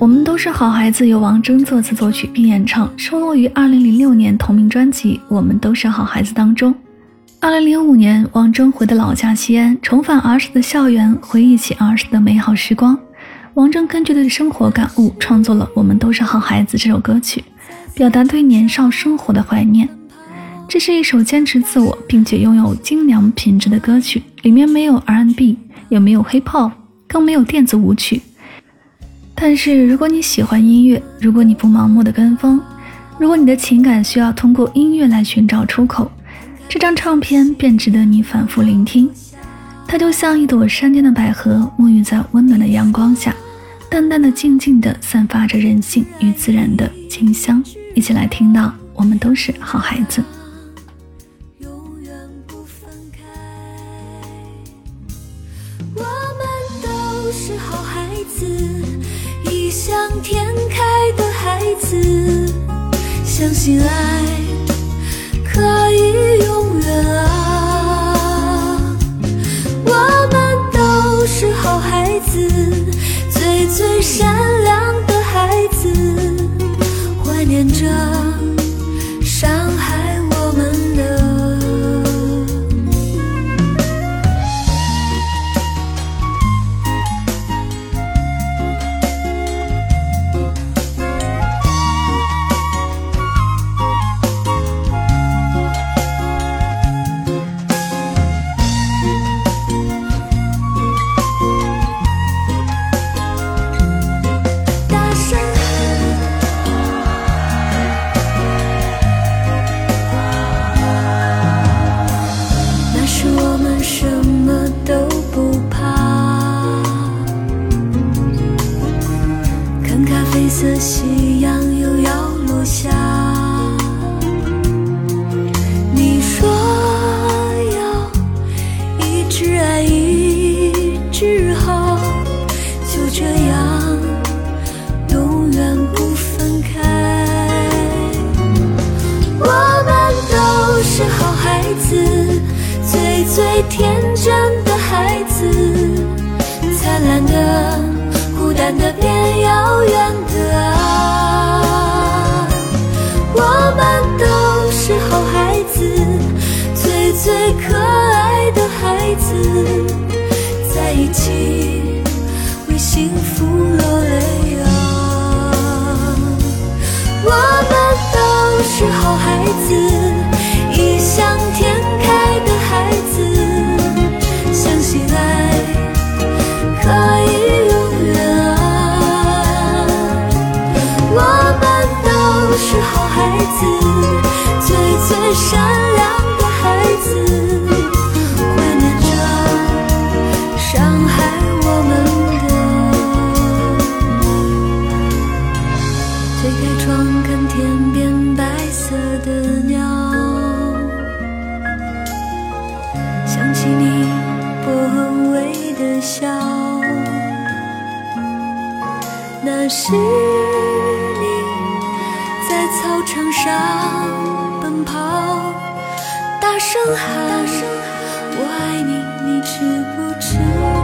我们都是好孩子，由王铮作词作曲并演唱，收录于二零零六年同名专辑《我们都是好孩子》当中。二零零五年，王铮回到老家西安，重返儿时的校园，回忆起儿时的美好时光。王铮根据对生活感悟，创作了《我们都是好孩子》这首歌曲，表达对年少生活的怀念。这是一首坚持自我并且拥有精良品质的歌曲，里面没有 R&B，也没有 Hip Hop，更没有电子舞曲。但是，如果你喜欢音乐，如果你不盲目的跟风，如果你的情感需要通过音乐来寻找出口，这张唱片便值得你反复聆听。它就像一朵山间的百合，沐浴在温暖的阳光下，淡淡的、静静的散发着人性与自然的清香。一起来听到，我们都是好孩子。是好孩子。异想天开的孩子，相信爱可以永远啊！色夕阳又要落下，你说要一直爱一直好，就这样永远不分开。我们都是好孩子，最最天真最可爱的孩子，在一起为幸福落泪啊！我们都是好孩子，异想天开的孩子，相信爱可以永远啊！我们都是好孩子，最最善。良，那是你在操场上奔跑，大声喊，我爱你，你知不知道？